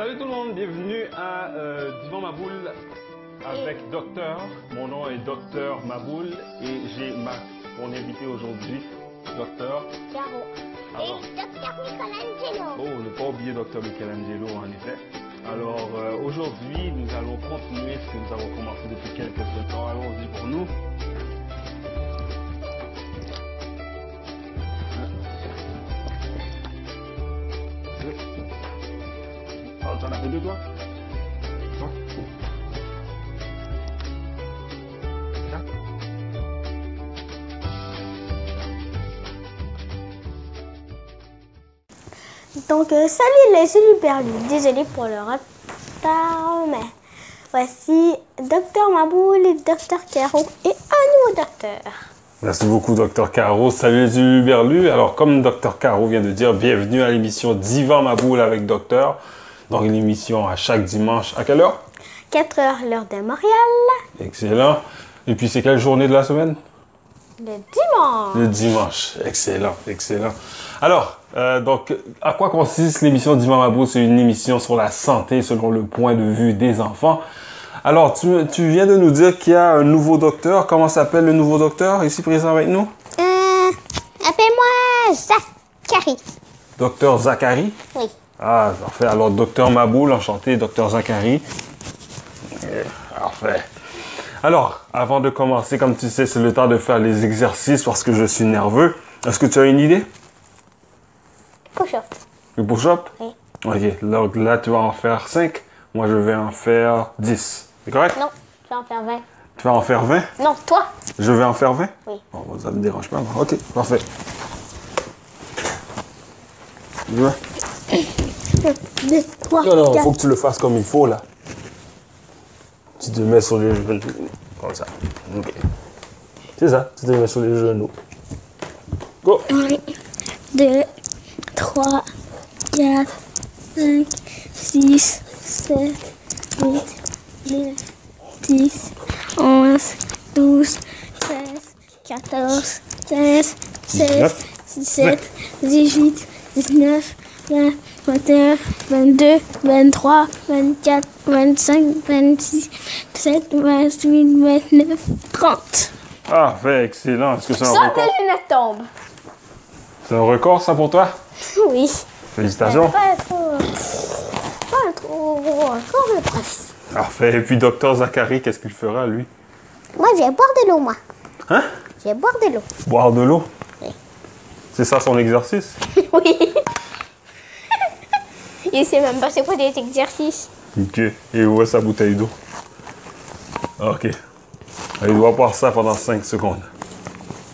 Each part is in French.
salut tout le monde, bienvenue à euh, Divan Maboul avec Docteur. Mon nom est Docteur Maboul et j'ai ma mon invité aujourd'hui, Docteur. Caro. Alors. Et Docteur Michelangelo. Oh, ne pas oublier Docteur Michelangelo en effet. Alors euh, aujourd'hui, nous allons continuer ce que nous avons commencé depuis quelques temps. Allons-y pour nous. Deux? Là? Donc, euh, salut les Uluperlus. Désolé pour le retard, mais voici Docteur Maboul et Docteur Caro et un nouveau docteur. Merci beaucoup, Docteur Caro. Salut les Uluberlus. Alors, comme Docteur Caro vient de dire, bienvenue à l'émission Divan Maboul avec Docteur. Donc, une émission à chaque dimanche. À quelle heure? 4 heures, l'heure de Montréal. Excellent. Et puis, c'est quelle journée de la semaine? Le dimanche. Le dimanche. Excellent, excellent. Alors, euh, donc, à quoi consiste l'émission Divan Maboul? C'est une émission sur la santé selon le point de vue des enfants. Alors, tu, tu viens de nous dire qu'il y a un nouveau docteur. Comment s'appelle le nouveau docteur ici présent avec nous? Euh, appelle-moi Zachary. Docteur Zachary? Oui. Ah, parfait. Alors, docteur Maboul, enchanté, docteur Zachary. Eh, Parfait. Alors, avant de commencer, comme tu sais, c'est le temps de faire les exercices parce que je suis nerveux. Est-ce que tu as une idée? Push-up. Le push-up? Oui. Ok, donc là, tu vas en faire 5. Moi, je vais en faire 10. C'est correct? Non, je vais en faire 20. Tu vas en faire 20? Non, toi. Je vais en faire 20? Oui. Bon, ça me dérange pas. moi. Ok, parfait. Tu vois? 2, 3, Non, non, 4. faut que tu le fasses comme il faut, là. Tu te mets sur les genoux. Comme ça. Ok. C'est ça, tu te mets sur les genoux. Go! 2, 3, 4, 5, 6, 7, 8, 9, 10, 11, 12, 13, 14, 15, 16, 17, 18, 19, 20, 21, 22, 23, 24, 25, 26, 27, 28, 29, 30. Ah, fait excellent. Est-ce que c'est un record? lunettes tombent. C'est un record, ça, pour toi? Oui. Félicitations. Pas trop. Pas trop. Encore le presse. Parfait. Et puis, docteur Zachary, qu'est-ce qu'il fera, lui? Moi, je vais boire de l'eau, moi. Hein? Je vais boire de l'eau. Boire de l'eau? Oui. C'est ça son exercice? Oui. Il sait même pas c'est quoi des exercices. Ok. Et où est sa bouteille d'eau? Ok. Il doit boire ça pendant 5 secondes.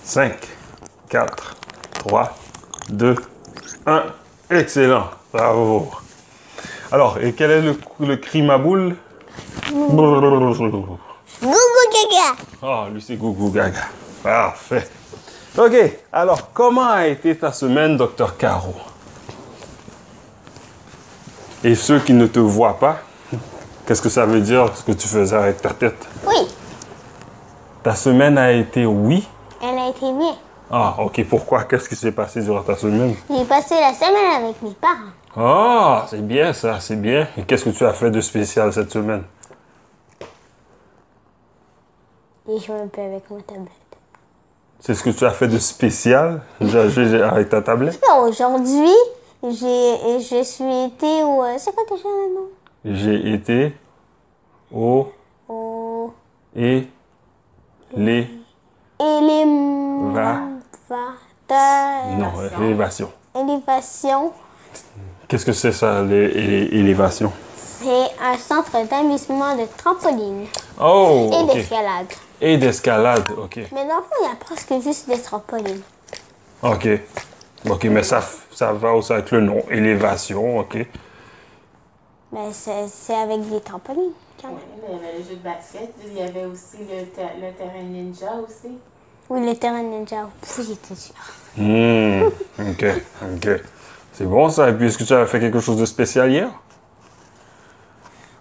5, 4, 3, 2, 1. Excellent. Bravo. Alors, et quel est le, le cri Maboul? Gougou gaga. Ah, lui, c'est Gougou Gaga. Parfait. Ok. Alors, comment a été ta semaine, docteur Caro? Et ceux qui ne te voient pas, qu'est-ce que ça veut dire ce que tu faisais avec ta tête? Oui, Ta semaine a été oui? elle a été bien. Ah, ok. Pourquoi? Qu'est-ce qui s'est passé durant ta semaine? J'ai passé la semaine avec mes parents. Ah, c'est bien ça, c'est bien. Et qu'est-ce que tu as fait de spécial cette semaine? J'ai joué un peu avec ma tablette. C'est ce que tu as fait de spécial j'ai- j'ai- avec ta tablette? Aujourd'hui, j'ai, je suis été au. euh, C'est quoi déjà le nom? J'ai été au Au. et les Élévateur. non élévation. Élévation. Qu'est-ce que c'est ça l'é- élé- élévation? C'est un centre d'amusement de trampoline Oh, et d'escalade. Et d'escalade, ok. Mais dans le fond, il y a presque juste des trampolines. Ok. Ok, mais ça, ça va aussi avec le nom. Élévation, ok. Mais c'est c'est avec des trampolines, quand même. Il y avait le jeu de basket, il y avait aussi le, ter- le terrain ninja aussi. Oui, le terrain ninja. Il était dur. Hmm, ok, ok. C'est bon ça. Et puis, est-ce que tu as fait quelque chose de spécial hier?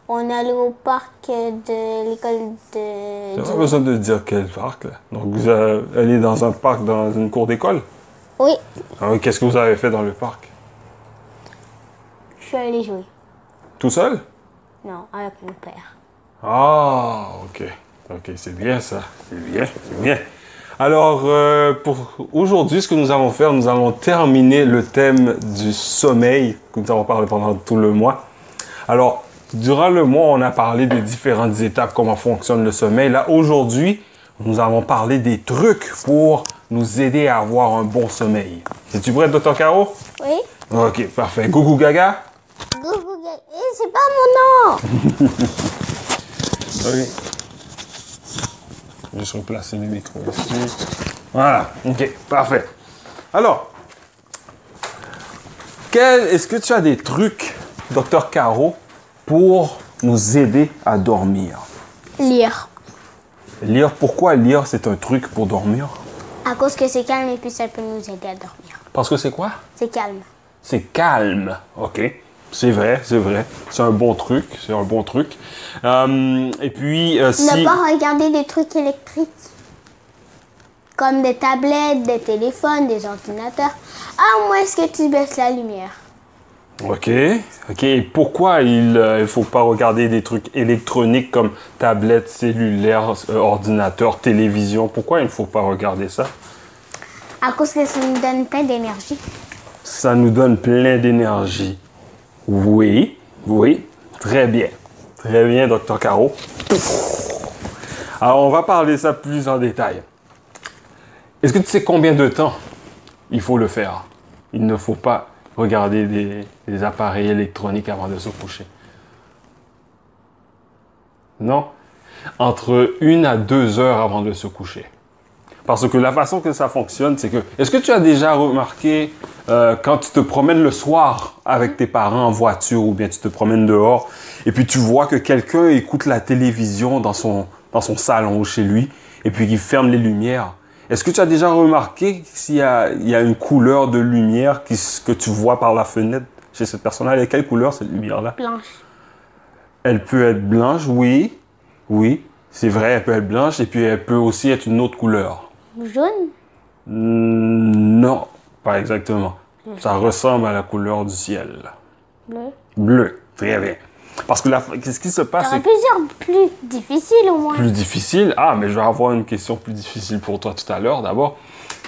On est allé au parc de l'école de. T'as du- pas besoin de dire quel parc, là. Donc, vous euh, allez dans un parc, dans une cour d'école? Oui, Ah oui, Qu'est-ce que vous avez fait dans le parc? je suis allée jouer. Tout seul? Non, avec mon père. Ah, ok. Ok, c'est bien ça. C'est bien, c'est bien. Alors, euh, pour aujourd'hui, ce que nous allons faire, nous allons terminer le thème du sommeil que nous avons parlé pendant tout le mois. Alors, durant le mois, on a parlé des différentes étapes, comment fonctionne le sommeil. Là, aujourd'hui, nous allons parler des trucs pour nous aider à avoir un bon sommeil. Es-tu prêt, Dr. Caro? Oui? Ok, parfait. Gougou gaga? Gougou gaga? Eh, c'est pas mon nom! Oui. Juste replacer les micros ici. Voilà, ok, parfait. Alors, est-ce que tu as des trucs, Dr. Caro, pour nous aider à dormir? Lire. Lire, pourquoi lire, c'est un truc pour dormir? À cause que c'est calme et puis ça peut nous aider à dormir. Parce que c'est quoi? C'est calme. C'est calme. OK. C'est vrai, c'est vrai. C'est un bon truc. C'est un bon truc. Euh, et puis, euh, si... Ne pas regarder des trucs électriques. Comme des tablettes, des téléphones, des ordinateurs. À moins que tu baisses la lumière? OK. OK. Et pourquoi il ne faut pas regarder des trucs électroniques comme tablettes, cellulaires, euh, ordinateurs, télévision? Pourquoi il ne faut pas regarder ça? À cause que ça nous donne plein d'énergie. Ça nous donne plein d'énergie. Oui, oui, très bien. Très bien, Dr. Caro. Alors, on va parler ça plus en détail. Est-ce que tu sais combien de temps il faut le faire? Il ne faut pas regarder des, appareils électroniques avant de se coucher. Non? Entre une à deux heures avant de se coucher. Parce que la façon que ça fonctionne, c'est que. Est-ce que tu as déjà remarqué euh, quand tu te promènes le soir avec tes parents en voiture ou bien tu te promènes dehors et puis tu vois que quelqu'un écoute la télévision dans son, dans son salon ou chez lui et puis qu'il ferme les lumières? Est-ce que tu as déjà remarqué s'il y a, il y a une couleur de lumière qui, que tu vois par la fenêtre chez cette personne-là? Elle est quelle couleur cette lumière-là? Blanche. Elle peut être blanche, oui. Oui, c'est vrai, elle peut être blanche et puis elle peut aussi être une autre couleur. Jaune? Non, pas exactement. Ça ressemble à la couleur du ciel. Bleu. Bleu, très bien. Parce que la- qu'est-ce qui se passe, c'est plusieurs plus difficiles au moins. plus difficile. Ah, mais je vais avoir une question plus difficile pour toi tout à l'heure d'abord.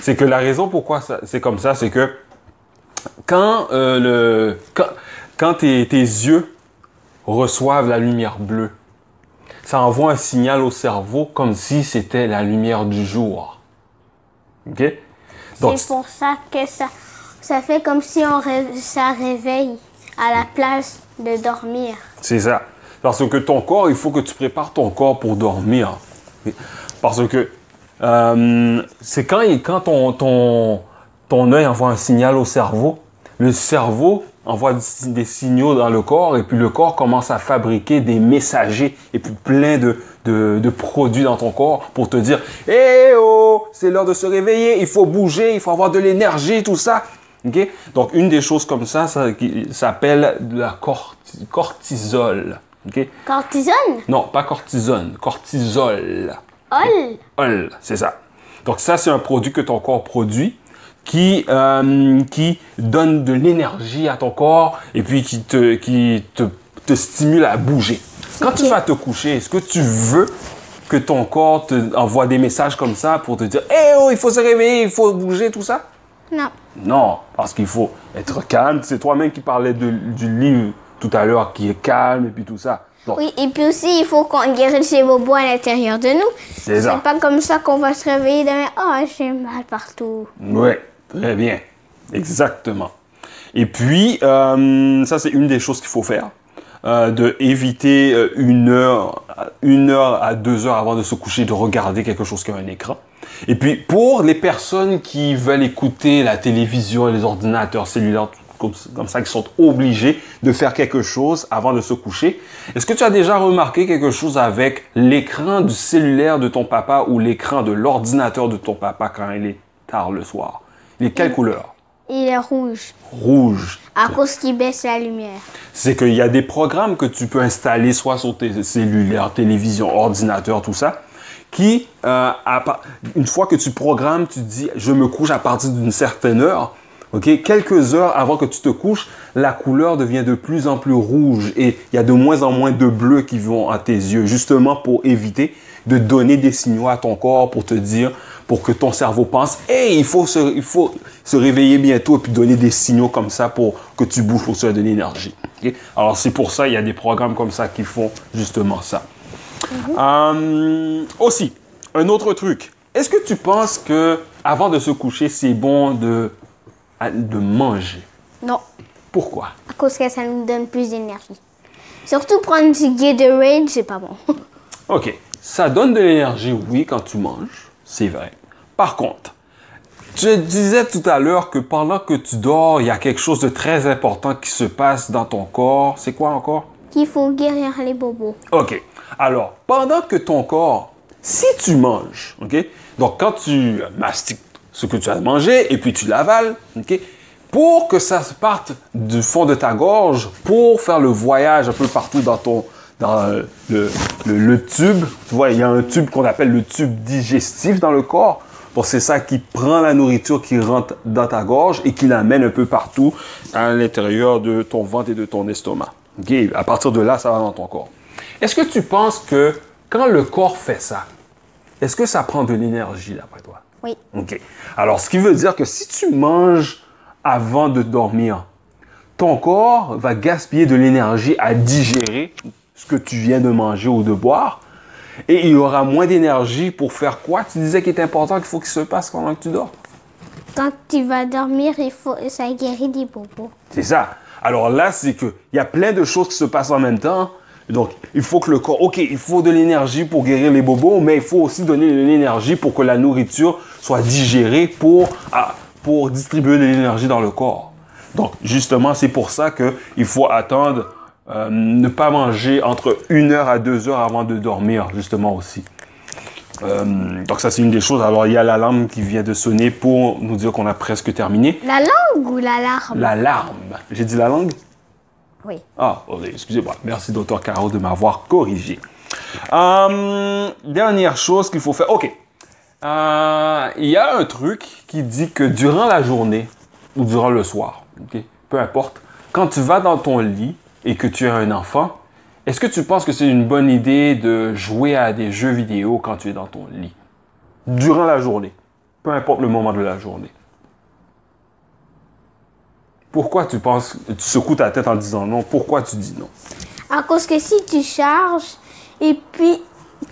C'est que la raison pourquoi c'est comme ça, c'est que quand, euh, le, quand, quand tes, tes yeux reçoivent la lumière bleue, ça envoie un signal au cerveau comme si c'était la lumière du jour. OK? C'est pour ça que ça, ça fait comme si on ça réveille à la place de dormir. C'est ça. Parce que ton corps, il faut que tu prépares ton corps pour dormir. Parce que euh, c'est quand, quand ton, ton, ton œil envoie un signal au cerveau, le cerveau envoie des signaux dans le corps et puis le corps commence à fabriquer des messagers et puis plein de, de, produits dans ton corps pour te dire Eh oh, c'est l'heure de se réveiller, il faut bouger, il faut avoir de l'énergie, tout ça. Donc, une des choses comme ça, ça s'appelle de la corti- cortisol. Cortisone? Non, pas cortisone, cortisol. Ol Ol, c'est ça. Donc ça, c'est un produit que ton corps produit qui, euh, qui donne de l'énergie à ton corps et puis qui te, qui te, te stimule à bouger. Quand tu vas te coucher, est-ce que tu veux que ton corps te envoie des messages comme ça pour te dire « Eh oh, il faut se réveiller, il faut bouger, tout ça ?» Non. Non, parce qu'il faut être calme. C'est toi-même qui parlais de- du livre tout à l'heure qui est calme et puis tout ça. Donc, Oui, et puis aussi, il faut qu'on guérisse les bobos à l'intérieur de nous. c'est ça. C'est pas comme ça qu'on va se réveiller demain. Oh, j'ai mal partout. Oui, très bien. Exactement. Et puis, euh, ça, c'est une des choses qu'il faut faire. Euh, de éviter euh, une heure, une heure à deux heures avant de se coucher de regarder quelque chose comme un écran. Et puis, pour les personnes qui veulent écouter la télévision et les ordinateurs cellulaires, comme, comme ça, qui sont obligés de faire quelque chose avant de se coucher, est-ce que tu as déjà remarqué quelque chose avec l'écran du cellulaire de ton papa ou l'écran de l'ordinateur de ton papa quand il est tard le soir? Il est quelle couleur? Il est rouge. Rouge. À cause qu'il baisse la lumière. C'est qu'il y a des programmes que tu peux installer soit sur tes cellulaires, télévision, ordinateur, tout ça, qui, euh, à pa- une fois que tu programmes, tu dis, je me couche à partir d'une certaine heure, ok, quelques heures avant que tu te couches, la couleur devient de plus en plus rouge et il y a de moins en moins de bleu qui vont à tes yeux, justement pour éviter de donner des signaux à ton corps pour te dire, pour que ton cerveau pense, hey, il faut se, il faut se réveiller bientôt et puis donner des signaux comme ça pour que tu bouges, pour te de l'énergie. Alors c'est pour ça, il y a des programmes comme ça qui font justement ça. Euh, aussi, un autre truc. Est-ce que tu penses que avant de se coucher, c'est bon de, de manger? Non, Pourquoi? À cause que ça nous donne plus d'énergie. Surtout prendre du Gatorade, c'est pas bon. Ok, ça donne de l'énergie, oui, quand tu manges, c'est vrai. Par contre, je disais tout à l'heure que pendant que tu dors, il y a quelque chose de très important qui se passe dans ton corps. C'est quoi encore? Qu'il faut guérir les bobos. Ok. Alors, pendant que ton corps, si tu manges, ok, donc quand tu mastiques ce que tu as mangé et puis tu l'avales, ok, pour que ça parte du fond de ta gorge, pour faire le voyage un peu partout dans ton, dans le, le- le tube, tu vois, il y a un tube qu'on appelle le tube digestif dans le corps. Bon, c'est ça qui prend la nourriture qui rentre dans ta gorge et qui l'amène un peu partout à l'intérieur de ton ventre et de ton estomac. Ok, À partir de là, ça va dans ton corps. Est-ce que tu penses que quand le corps fait ça, est-ce que ça prend de l'énergie d'après toi? Oui. OK. Alors, ce qui veut dire que si tu manges avant de dormir, ton corps va gaspiller de l'énergie à digérer ce que tu viens de manger ou de boire. Et il y aura moins d'énergie pour faire quoi? Tu disais qu'il est important qu'il faut qu'il se passe pendant que tu dors. Quand tu vas dormir, il faut, ça guérit des bobos. C'est ça. Alors là, c'est que il y a plein de choses qui se passent en même temps. Donc, il faut que le corps, ok, il faut de l'énergie pour guérir les bobos, mais il faut aussi donner de l'énergie pour que la nourriture soit digérée pour, ah, pour distribuer de l'énergie dans le corps. Donc, justement, c'est pour ça qu'il faut attendre, euh, ne pas manger entre une heure à deux heures avant de dormir, justement aussi. Euh, donc, ça, c'est une des choses. Alors, il y a l'alarme qui vient de sonner pour nous dire qu'on a presque terminé. La langue ou l'alarme? L'alarme. J'ai dit la langue? Oui. Ah, excusez-moi. Merci, docteur Caro, de m'avoir corrigé. Euh, dernière chose qu'il faut faire. OK. Euh, Il y a un truc qui dit que durant la journée ou durant le soir, ok, peu importe, quand tu vas dans ton lit et que tu as un enfant, est-ce que tu penses que c'est une bonne idée de jouer à des jeux vidéo quand tu es dans ton lit? Durant la journée. Peu importe le moment de la journée. Pourquoi tu penses, tu secoues ta tête en disant non? Pourquoi tu dis non? À cause que si tu charges et puis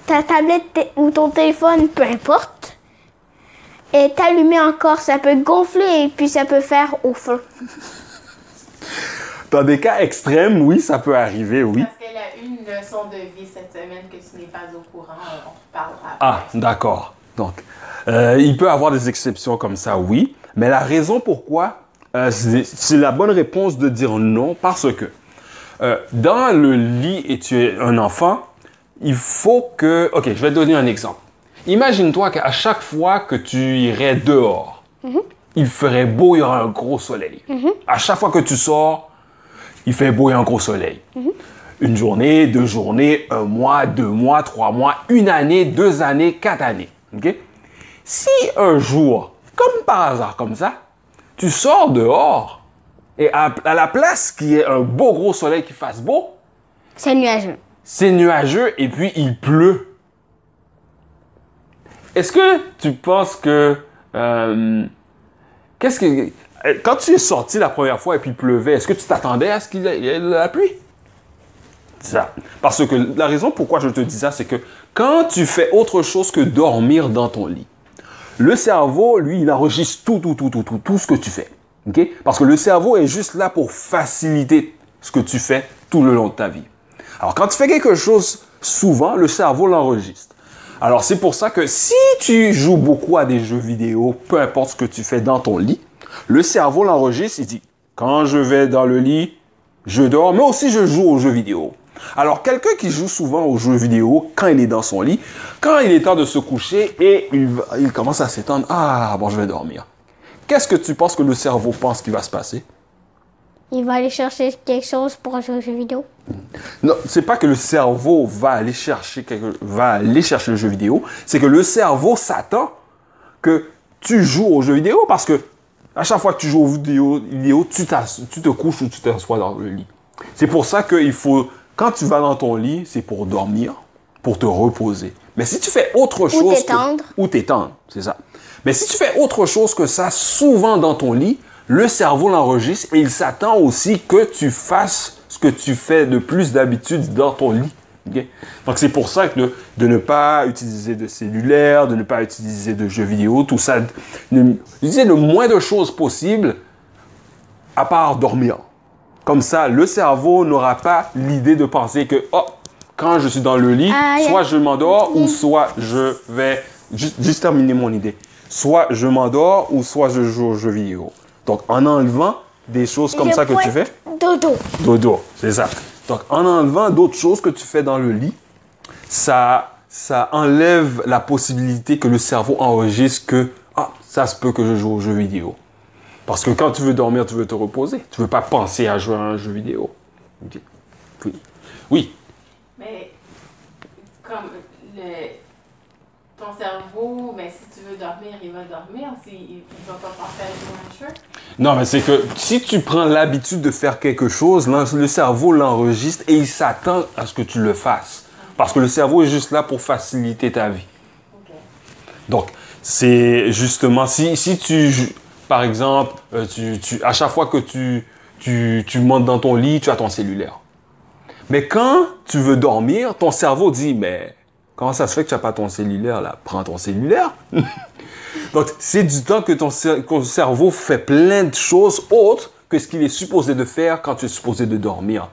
ta tablette ou ton téléphone, peu importe, est allumé encore, ça peut gonfler et puis ça peut faire au feu. Dans des cas extrêmes, oui, ça peut arriver, oui. Parce qu'elle a eu une leçon de vie cette semaine que tu n'es pas au courant. On te parlera. Ah, d'accord. Donc, euh, il peut y avoir des exceptions comme ça, oui. Mais la raison pourquoi, euh, c'est la bonne réponse de dire non parce que euh, dans le lit et tu es un enfant, il faut que... Ok, je vais te donner un exemple. Imagine-toi qu'à chaque fois que tu irais dehors, il ferait beau, il y aura un gros soleil. À chaque fois que tu sors, il fait beau et un gros soleil. Une journée, deux journées, un mois, deux mois, trois mois, une année, deux années, quatre années. Si un jour, comme par hasard comme ça, tu sors dehors et à, à la place qu'il y ait un beau gros soleil qui fasse beau, C'est nuageux. c'est nuageux et puis il pleut. Est-ce que tu penses que... euh, Qu'est-ce que... euh, Quand tu es sorti la première fois et puis il pleuvait, est-ce que tu t'attendais à ce qu'il y ait de la pluie? Ça. Parce que la raison pourquoi je te dis ça, c'est que quand tu fais autre chose que dormir dans ton lit, le cerveau, lui, il enregistre tout, tout, tout, tout, tout, tout ce que tu fais. OK? Parce que le cerveau est juste là pour faciliter ce que tu fais tout le long de ta vie. Alors, quand tu fais quelque chose souvent, le cerveau l'enregistre. Alors, c'est pour ça que si tu joues beaucoup à des jeux vidéo, peu importe ce que tu fais dans ton lit, le cerveau l'enregistre, il dit, quand je vais dans le lit, je dors, mais aussi je joue aux jeux vidéo. Alors, quelqu'un qui joue souvent aux jeux vidéo quand il est dans son lit, quand il est temps de se coucher et il, va- il commence à s'étendre, ah, bon, je vais dormir. Qu'est-ce que tu penses que le cerveau pense qu'il va se passer? Il va aller chercher quelque chose pour jouer aux jeux vidéo. Non, c'est pas que le cerveau va aller chercher quelque, va aller chercher le jeu vidéo, c'est que le cerveau s'attend que tu joues aux jeux vidéo parce que À chaque fois que tu joues aux vidéos, vidéos tu, tu te couches ou tu t'assois dans le lit. C'est pour ça qu'il faut, quand tu vas dans ton lit, c'est pour dormir, pour te reposer. Mais si tu fais autre chose. que- t'étendre. ou t'étendre, c'est ça. Mais si tu fais autre chose que ça souvent dans ton lit, le cerveau l'enregistre et il s'attend aussi que tu fasses ce que tu fais de plus d'habitude dans ton lit. Donc c'est pour ça que de, de ne pas utiliser de cellulaire, de ne pas utiliser de jeux vidéo, tout ça, utiliser le moins de choses possible à part dormir. Comme ça, le cerveau n'aura pas l'idée de penser que, oh, quand je suis dans le lit, Ah, soit je m'endors ou soit je vais... Juste, juste terminer mon idée. Soit je m'endors ou soit je joue aux jeux vidéo. Donc, en enlevant des choses comme Je ça que tu fais, Dodo. dodo, c'est ça. Donc, en enlevant d'autres choses que tu fais dans le lit, ça, ça enlève la possibilité que le cerveau enregistre que, ah, ça se peut que je joue aux jeux vidéo. Parce que quand tu veux dormir, tu veux te reposer. Tu veux pas penser à jouer à un jeu vidéo. Oui. Mais comme ton cerveau, mais si tu veux dormir, il va dormir. S'il va pas penser à jouer à un jeu. Non, mais c'est que si tu prends l'habitude de faire quelque chose, le cerveau l'enregistre et il s'attend à ce que tu le fasses. Parce que le cerveau est juste là pour faciliter ta vie. Donc, c'est justement, si, si tu, par exemple, euh, tu, tu- à chaque fois que tu, tu, tu montes dans ton lit, tu as ton cellulaire. Mais quand tu veux dormir, ton cerveau dit, mais comment ça se fait que tu n'as pas ton cellulaire là? Prends ton cellulaire. Donc, c'est du temps que ton, cer- que ton cerveau fait plein de choses autres que ce qu'il est supposé de faire quand tu es supposé de dormir.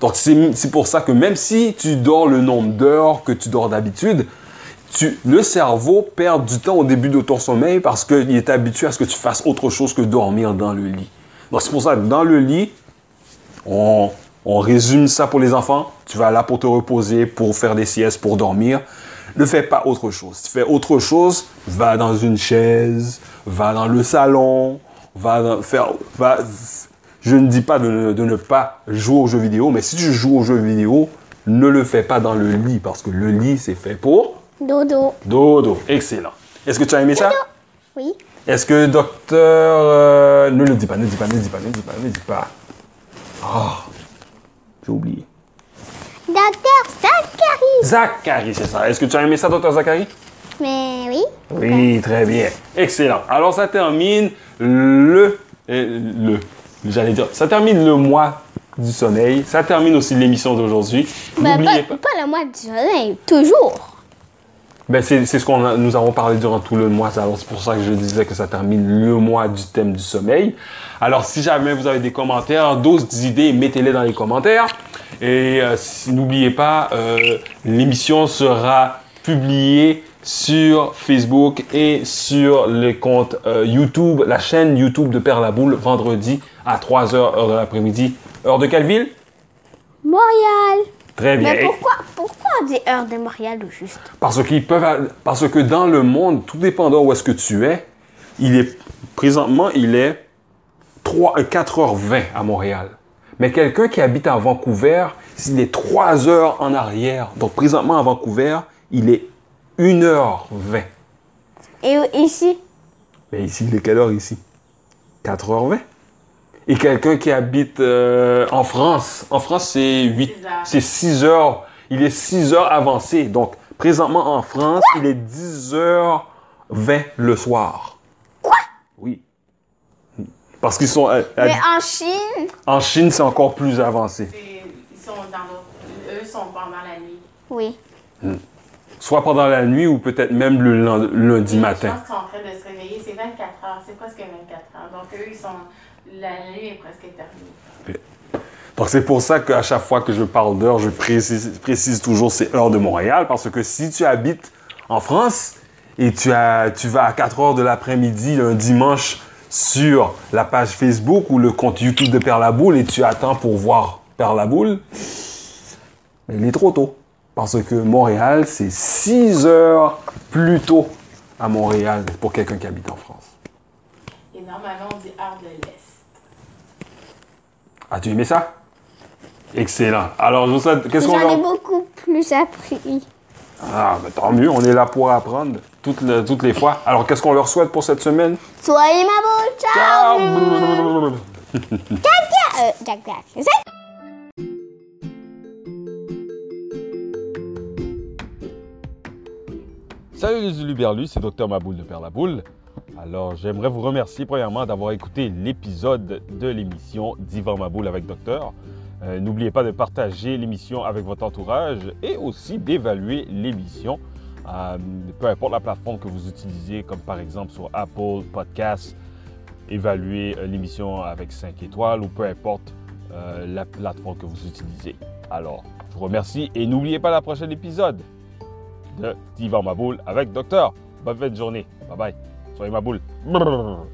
Donc, c'est c'est pour ça que même si tu dors le nombre d'heures que tu dors d'habitude, tu- le cerveau perd du temps au début de ton sommeil parce qu'il est habitué à ce que tu fasses autre chose que dormir dans le lit. Donc, c'est pour ça que dans le lit, on, on résume ça pour les enfants. Tu vas là pour te reposer, pour faire des siestes, pour dormir. Ne fais pas autre chose. Tu fais autre chose, va dans une chaise, va dans le salon, va dans- faire. Va, je ne dis pas de, ne- de ne pas jouer aux jeux vidéo, mais si tu joues aux jeux vidéo, ne le fais pas dans le lit parce que le lit, c'est fait pour Dodo. dodo. Excellent. Est-ce que tu as aimé ça? Oui. Est-ce que docteur... euh, ne le dis pas, ne dis pas, ne dis pas, ne dis pas, ne dis pas. Ah, j'ai oublié. Docteur Zachary. Zachary, c'est ça. Est-ce que tu as aimé ça, docteur Zachary? Mais oui. Oui, très bien. Excellent. Alors, ça termine le... euh, le J'allais dire, ça termine le mois du sommeil. Ça termine aussi l'émission d'aujourd'hui. Mais N'oubliez pas, pas le mois du soleil, toujours. Ben, c'est ce qu'on nous avons parlé durant tout le mois. C'est pour ça que je disais que ça termine le mois du thème du sommeil. Alors, si jamais vous avez des commentaires, d'autres idées, mettez-les dans les commentaires. Et euh, n'oubliez pas, euh, l'émission sera publiée sur Facebook et sur le compte euh, YouTube, la chaîne YouTube de Père la Boule, vendredi à 3h heure de l'après-midi. Heure de quelle ville? Montréal. Très bien. Mais pourquoi, pourquoi on dit heure de Montréal ou juste? Parce qu'ils peuvent, parce que dans le monde, tout dépendant où est-ce que tu es, il est présentement il est 3, euh, 4h20 à Montréal. Mais quelqu'un qui habite à Vancouver, il est 3 heures en arrière. Donc présentement à Vancouver, il est 1h20. Et ici? Mais ici, il est quelle heure ici? 4h20. Et quelqu'un qui habite euh, en France, en France c'est 8, Six heures. c'est 6 heures. Il est 6 heures avancé. Donc présentement en France, il est 10h20 le soir. Quoi? Oui. Parce qu'ils sont euh, Mais en Chine? en Chine, c'est encore plus avancé. Ils sont dans l'autre. Eux sont pendant la nuit. Oui. Soit pendant la nuit ou peut-être même le lundi Je matin. pense qu'ils sont en train de se réveiller. C'est 24 heures. C'est presque 24 heures. Donc, eux, ils sont. La nuit est presque terminée. Donc c'est pour ça qu'à chaque fois que je parle d'heure, je précise, précise toujours c'est heure de Montréal, parce que si tu habites en France et tu, as, tu vas à 4 heures de l'après-midi un dimanche sur la page Facebook ou le compte YouTube de Père la Boule et tu attends pour voir Père la Boule, mais il est trop tôt. Parce que Montréal, c'est 6 heures plus tôt à Montréal pour quelqu'un qui habite en France. Et normalement, on dit heure de l'Est. As-tu aimé ça? Excellent. Alors, je vous souhaite- qu'est-ce qu'on J'en ai beaucoup plus appris. Ah, ben tant mieux, on est là pour apprendre toutes, le- toutes les fois. Alors, qu'est-ce qu'on leur souhaite pour cette semaine? Soyez ma boule, ciao! Ciao! Euh? Salut les Uluberlus, c'est Docteur Maboule de Père la Boule. Alors, j'aimerais vous remercier premièrement d'avoir écouté l'épisode de l'émission Divan Maboule avec Docteur. Euh, N'oubliez pas de partager l'émission avec votre entourage et aussi d'évaluer l'émission. Euh, peu importe la plateforme que vous utilisez, comme par exemple sur Apple Podcasts, évaluer euh, l'émission avec 5 étoiles ou peu importe la plateforme que vous utilisez. Alors, je vous remercie et n'oubliez pas la prochaine épisode de Divan Maboule avec Docteur. Bonne fin de journée. Bye bye. Soyez ma boule. Brrr.